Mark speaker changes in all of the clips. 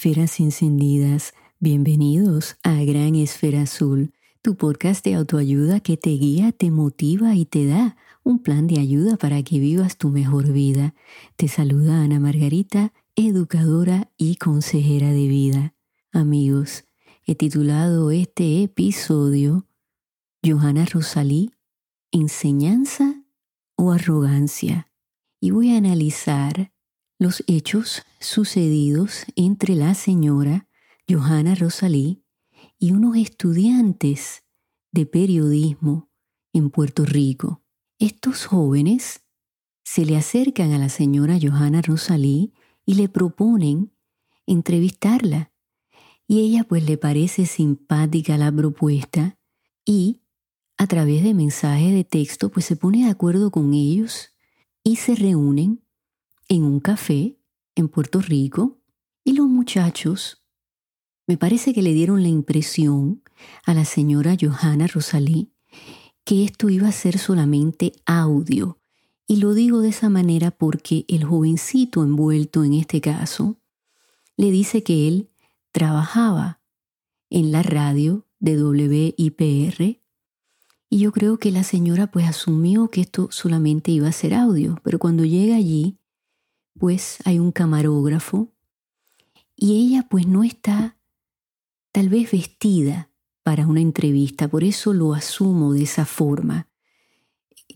Speaker 1: Esferas encendidas, bienvenidos a Gran Esfera Azul, tu podcast de autoayuda que te guía, te motiva y te da un plan de ayuda para que vivas tu mejor vida. Te saluda Ana Margarita, educadora y consejera de vida. Amigos, he titulado este episodio Johanna Rosalí, enseñanza o arrogancia. Y voy a analizar los hechos sucedidos entre la señora Johanna Rosalí y unos estudiantes de periodismo en Puerto Rico. Estos jóvenes se le acercan a la señora Johanna Rosalí y le proponen entrevistarla. Y ella pues le parece simpática la propuesta y a través de mensajes de texto pues se pone de acuerdo con ellos y se reúnen en un café en Puerto Rico y los muchachos me parece que le dieron la impresión a la señora Johanna Rosalí que esto iba a ser solamente audio. Y lo digo de esa manera porque el jovencito envuelto en este caso le dice que él trabajaba en la radio de WIPR y yo creo que la señora pues asumió que esto solamente iba a ser audio, pero cuando llega allí pues hay un camarógrafo y ella pues no está tal vez vestida para una entrevista, por eso lo asumo de esa forma.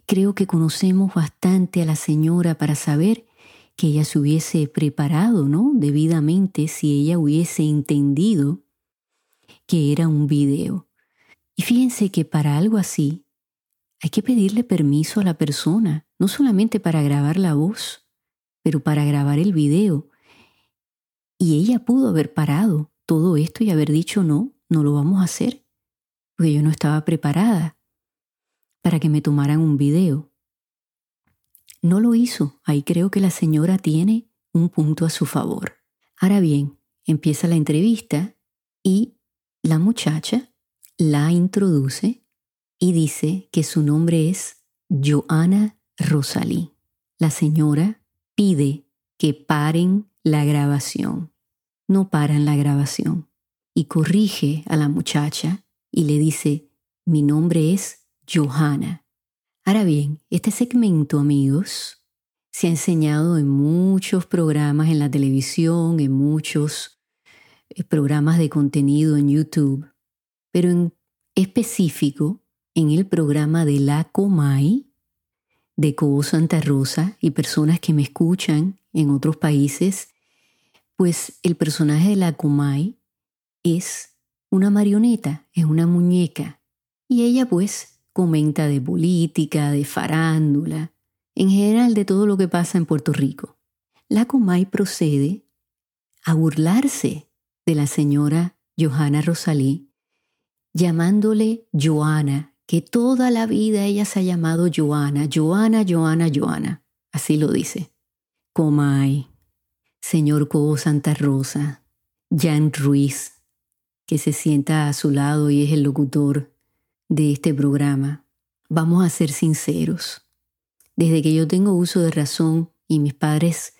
Speaker 1: Creo que conocemos bastante a la señora para saber que ella se hubiese preparado, ¿no? Debidamente si ella hubiese entendido que era un video. Y fíjense que para algo así hay que pedirle permiso a la persona, no solamente para grabar la voz, pero para grabar el video. Y ella pudo haber parado todo esto y haber dicho no, no lo vamos a hacer, porque yo no estaba preparada para que me tomaran un video. No lo hizo, ahí creo que la señora tiene un punto a su favor. Ahora bien, empieza la entrevista y la muchacha la introduce y dice que su nombre es Joana Rosalí. La señora pide que paren la grabación. No paran la grabación. Y corrige a la muchacha y le dice, mi nombre es Johanna. Ahora bien, este segmento, amigos, se ha enseñado en muchos programas en la televisión, en muchos eh, programas de contenido en YouTube, pero en específico en el programa de la Comay, de Cobo Santa Rosa y personas que me escuchan en otros países, pues el personaje de la Kumai es una marioneta, es una muñeca. Y ella pues comenta de política, de farándula, en general de todo lo que pasa en Puerto Rico. La Kumai procede a burlarse de la señora Johanna Rosalí, llamándole Joana que toda la vida ella se ha llamado Joana, Joana, Joana, Joana. Así lo dice. Comay, señor Cobo Santa Rosa, Jan Ruiz, que se sienta a su lado y es el locutor de este programa. Vamos a ser sinceros. Desde que yo tengo uso de razón y mis padres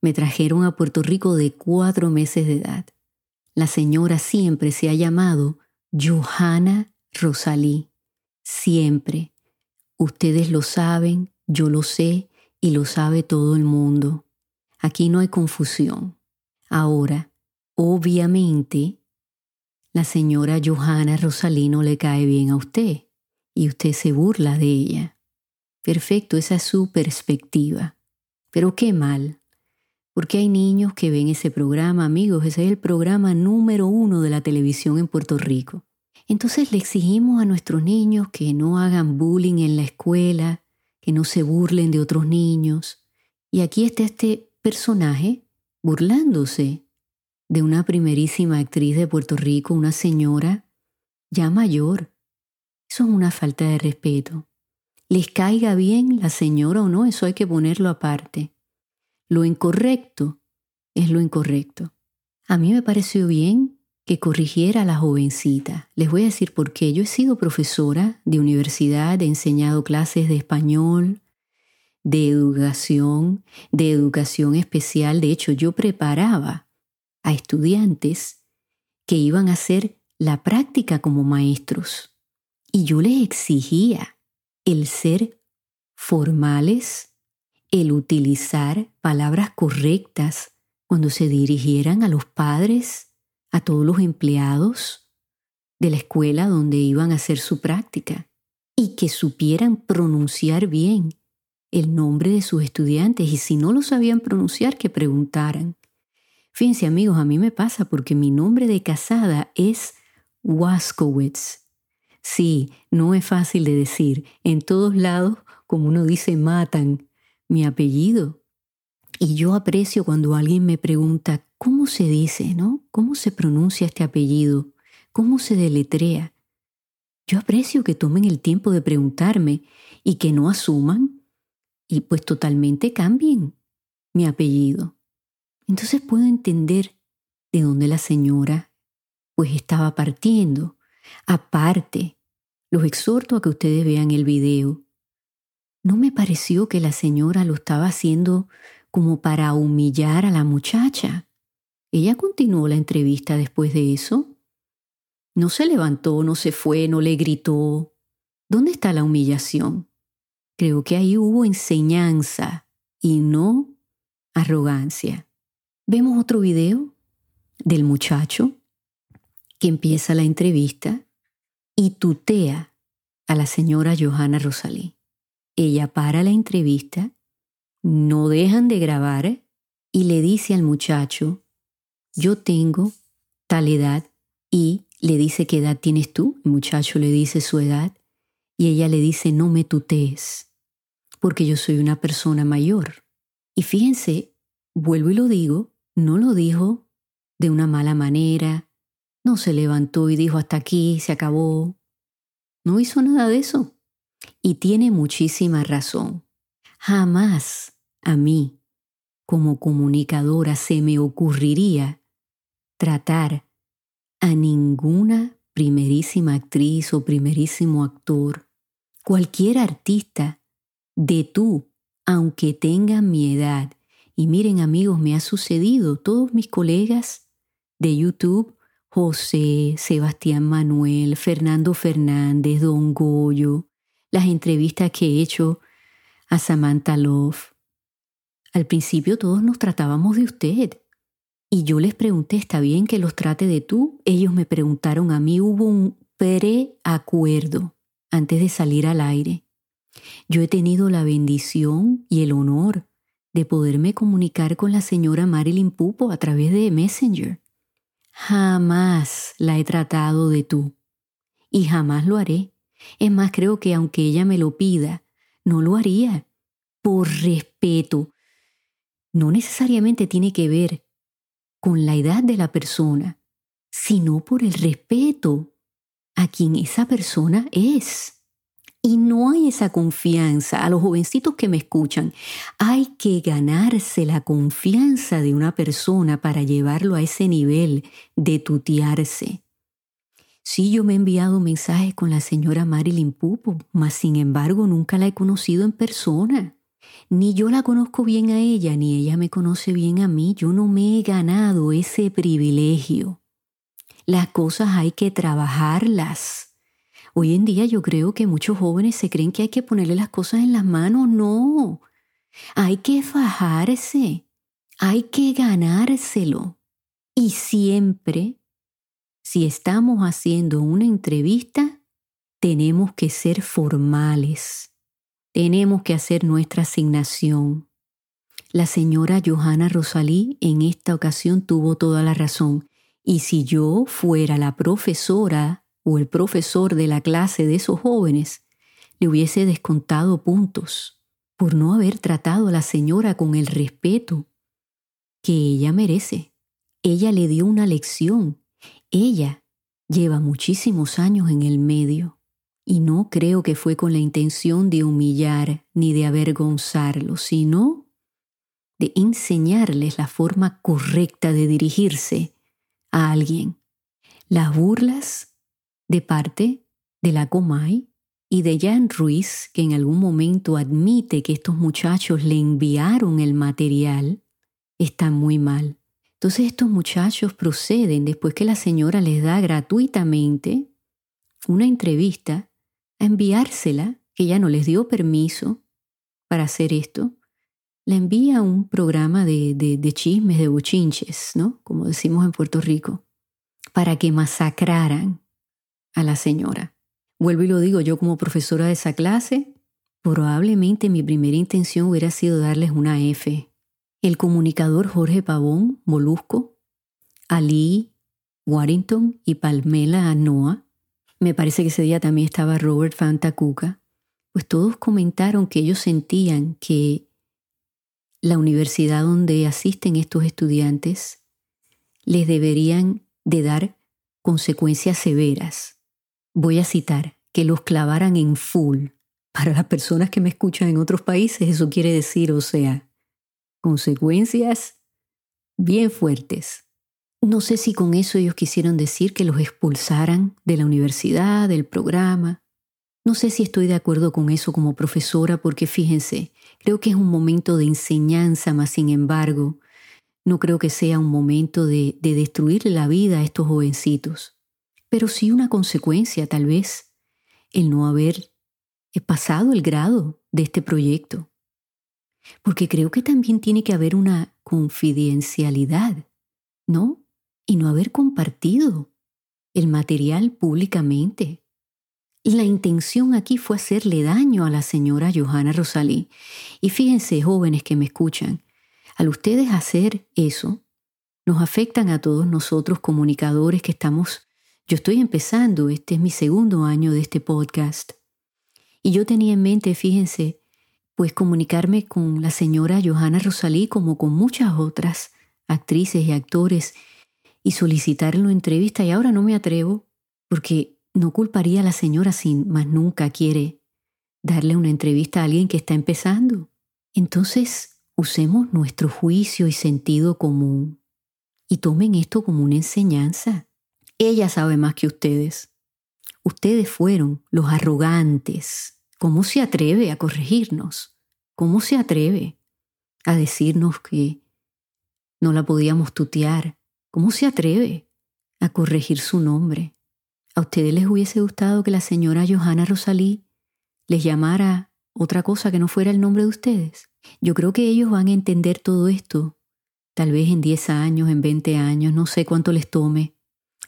Speaker 1: me trajeron a Puerto Rico de cuatro meses de edad, la señora siempre se ha llamado Johanna Rosalí siempre. Ustedes lo saben, yo lo sé y lo sabe todo el mundo. Aquí no hay confusión. Ahora, obviamente, la señora Johanna Rosalino le cae bien a usted y usted se burla de ella. Perfecto, esa es su perspectiva. Pero qué mal, porque hay niños que ven ese programa, amigos, ese es el programa número uno de la televisión en Puerto Rico. Entonces le exigimos a nuestros niños que no hagan bullying en la escuela, que no se burlen de otros niños. Y aquí está este personaje burlándose de una primerísima actriz de Puerto Rico, una señora ya mayor. Eso es una falta de respeto. Les caiga bien la señora o no, eso hay que ponerlo aparte. Lo incorrecto es lo incorrecto. A mí me pareció bien que corrigiera a la jovencita. Les voy a decir por qué. Yo he sido profesora de universidad, he enseñado clases de español, de educación, de educación especial. De hecho, yo preparaba a estudiantes que iban a hacer la práctica como maestros. Y yo les exigía el ser formales, el utilizar palabras correctas cuando se dirigieran a los padres, a todos los empleados de la escuela donde iban a hacer su práctica, y que supieran pronunciar bien el nombre de sus estudiantes y si no lo sabían pronunciar, que preguntaran. Fíjense amigos, a mí me pasa porque mi nombre de casada es Waskowitz. Sí, no es fácil de decir. En todos lados, como uno dice, matan mi apellido. Y yo aprecio cuando alguien me pregunta, ¿cómo se dice, no? ¿Cómo se pronuncia este apellido? ¿Cómo se deletrea? Yo aprecio que tomen el tiempo de preguntarme y que no asuman y pues totalmente cambien mi apellido. Entonces puedo entender de dónde la señora pues estaba partiendo. Aparte, los exhorto a que ustedes vean el video. No me pareció que la señora lo estaba haciendo como para humillar a la muchacha. Ella continuó la entrevista después de eso. No se levantó, no se fue, no le gritó. ¿Dónde está la humillación? Creo que ahí hubo enseñanza y no arrogancia. Vemos otro video del muchacho que empieza la entrevista y tutea a la señora Johanna Rosalí. Ella para la entrevista, no dejan de grabar y le dice al muchacho, yo tengo tal edad y le dice qué edad tienes tú, el muchacho le dice su edad y ella le dice no me tutees porque yo soy una persona mayor. Y fíjense, vuelvo y lo digo, no lo dijo de una mala manera, no se levantó y dijo hasta aquí, se acabó. No hizo nada de eso. Y tiene muchísima razón. Jamás a mí, como comunicadora, se me ocurriría tratar a ninguna primerísima actriz o primerísimo actor, cualquier artista de tú, aunque tengan mi edad. Y miren amigos, me ha sucedido, todos mis colegas de YouTube, José, Sebastián Manuel, Fernando Fernández, Don Goyo, las entrevistas que he hecho a Samantha Love. Al principio todos nos tratábamos de usted. Y yo les pregunté, ¿está bien que los trate de tú? Ellos me preguntaron a mí, hubo un preacuerdo antes de salir al aire. Yo he tenido la bendición y el honor de poderme comunicar con la señora Marilyn Pupo a través de Messenger. Jamás la he tratado de tú y jamás lo haré. Es más, creo que aunque ella me lo pida, no lo haría por respeto. No necesariamente tiene que ver con la edad de la persona, sino por el respeto a quien esa persona es. Y no hay esa confianza. A los jovencitos que me escuchan, hay que ganarse la confianza de una persona para llevarlo a ese nivel de tutearse. Sí, yo me he enviado mensajes con la señora Marilyn Pupo, mas sin embargo nunca la he conocido en persona. Ni yo la conozco bien a ella, ni ella me conoce bien a mí. Yo no me he ganado ese privilegio. Las cosas hay que trabajarlas. Hoy en día yo creo que muchos jóvenes se creen que hay que ponerle las cosas en las manos. No, hay que fajarse, hay que ganárselo. Y siempre, si estamos haciendo una entrevista, tenemos que ser formales. Tenemos que hacer nuestra asignación. La señora Johanna Rosalí en esta ocasión tuvo toda la razón. Y si yo fuera la profesora o el profesor de la clase de esos jóvenes le hubiese descontado puntos por no haber tratado a la señora con el respeto que ella merece. Ella le dio una lección. Ella lleva muchísimos años en el medio y no creo que fue con la intención de humillar ni de avergonzarlo, sino de enseñarles la forma correcta de dirigirse a alguien. Las burlas de parte de la Comay y de Jan Ruiz, que en algún momento admite que estos muchachos le enviaron el material, está muy mal. Entonces estos muchachos proceden, después que la señora les da gratuitamente una entrevista, a enviársela, que ya no les dio permiso para hacer esto, la envía a un programa de, de, chismes, de bochinches, ¿no? Como decimos en Puerto Rico, para que masacraran a la señora. Vuelvo y lo digo, yo como profesora de esa clase, probablemente mi primera intención hubiera sido darles una F el comunicador Jorge Pavón, Molusco, Ali Warrington y Palmela Noa, me parece que ese día también estaba Robert Fantacuca, pues todos comentaron que ellos sentían que la universidad donde asisten estos estudiantes les deberían de dar consecuencias severas. Voy a citar, que los clavaran en full. Para las personas que me escuchan en otros países, eso quiere decir, o sea, consecuencias bien fuertes. No sé si con eso ellos quisieron decir que los expulsaran de la universidad, del programa. No sé si estoy de acuerdo con eso como profesora porque fíjense, creo que es un momento de enseñanza, mas sin embargo, no creo que sea un momento de, de destruirle la vida a estos jovencitos. Pero sí una consecuencia, tal vez, el no haber pasado el grado de este proyecto. Porque creo que también tiene que haber una confidencialidad, ¿no? Y no haber compartido el material públicamente. La intención aquí fue hacerle daño a la señora Johanna Rosalí. Y fíjense, jóvenes que me escuchan, al ustedes hacer eso, nos afectan a todos nosotros comunicadores que estamos, yo estoy empezando, este es mi segundo año de este podcast. Y yo tenía en mente, fíjense, pues comunicarme con la señora Johanna Rosalí como con muchas otras actrices y actores y solicitarlo entrevista y ahora no me atrevo porque no culparía a la señora si más nunca quiere darle una entrevista a alguien que está empezando. Entonces, usemos nuestro juicio y sentido común y tomen esto como una enseñanza. Ella sabe más que ustedes. Ustedes fueron los arrogantes ¿Cómo se atreve a corregirnos? ¿Cómo se atreve a decirnos que no la podíamos tutear? ¿Cómo se atreve a corregir su nombre? ¿A ustedes les hubiese gustado que la señora Johanna Rosalí les llamara otra cosa que no fuera el nombre de ustedes? Yo creo que ellos van a entender todo esto, tal vez en 10 años, en 20 años, no sé cuánto les tome,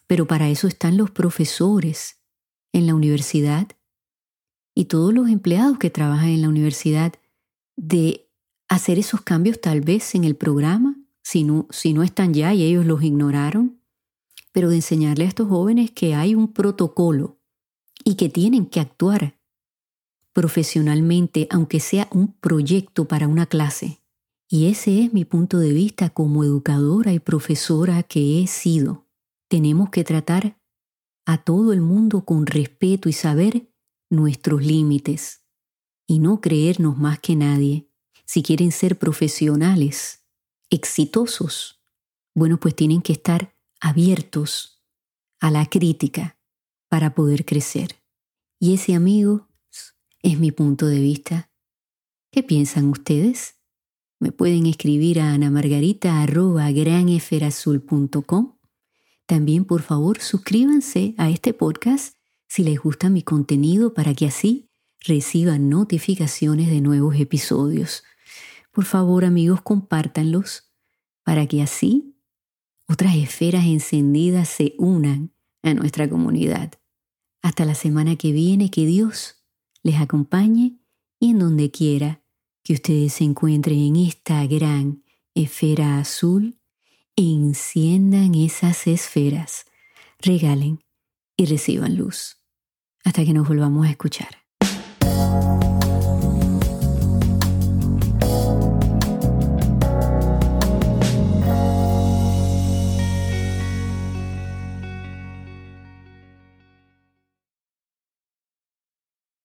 Speaker 1: pero para eso están los profesores en la universidad y todos los empleados que trabajan en la universidad de hacer esos cambios tal vez en el programa, si no, si no están ya y ellos los ignoraron, pero de enseñarle a estos jóvenes que hay un protocolo y que tienen que actuar profesionalmente, aunque sea un proyecto para una clase. Y ese es mi punto de vista como educadora y profesora que he sido. Tenemos que tratar a todo el mundo con respeto y saber nuestros límites y no creernos más que nadie. Si quieren ser profesionales, exitosos, bueno, pues tienen que estar abiertos a la crítica para poder crecer. Y ese amigo es mi punto de vista. ¿Qué piensan ustedes? Me pueden escribir a anamargarita.graneferazul.com. También, por favor, suscríbanse a este podcast si les gusta mi contenido para que así reciban notificaciones de nuevos episodios. Por favor amigos, compártanlos para que así otras esferas encendidas se unan a nuestra comunidad. Hasta la semana que viene, que Dios les acompañe y en donde quiera que ustedes se encuentren en esta gran esfera azul, enciendan esas esferas, regalen y reciban luz hasta que nos volvamos a escuchar.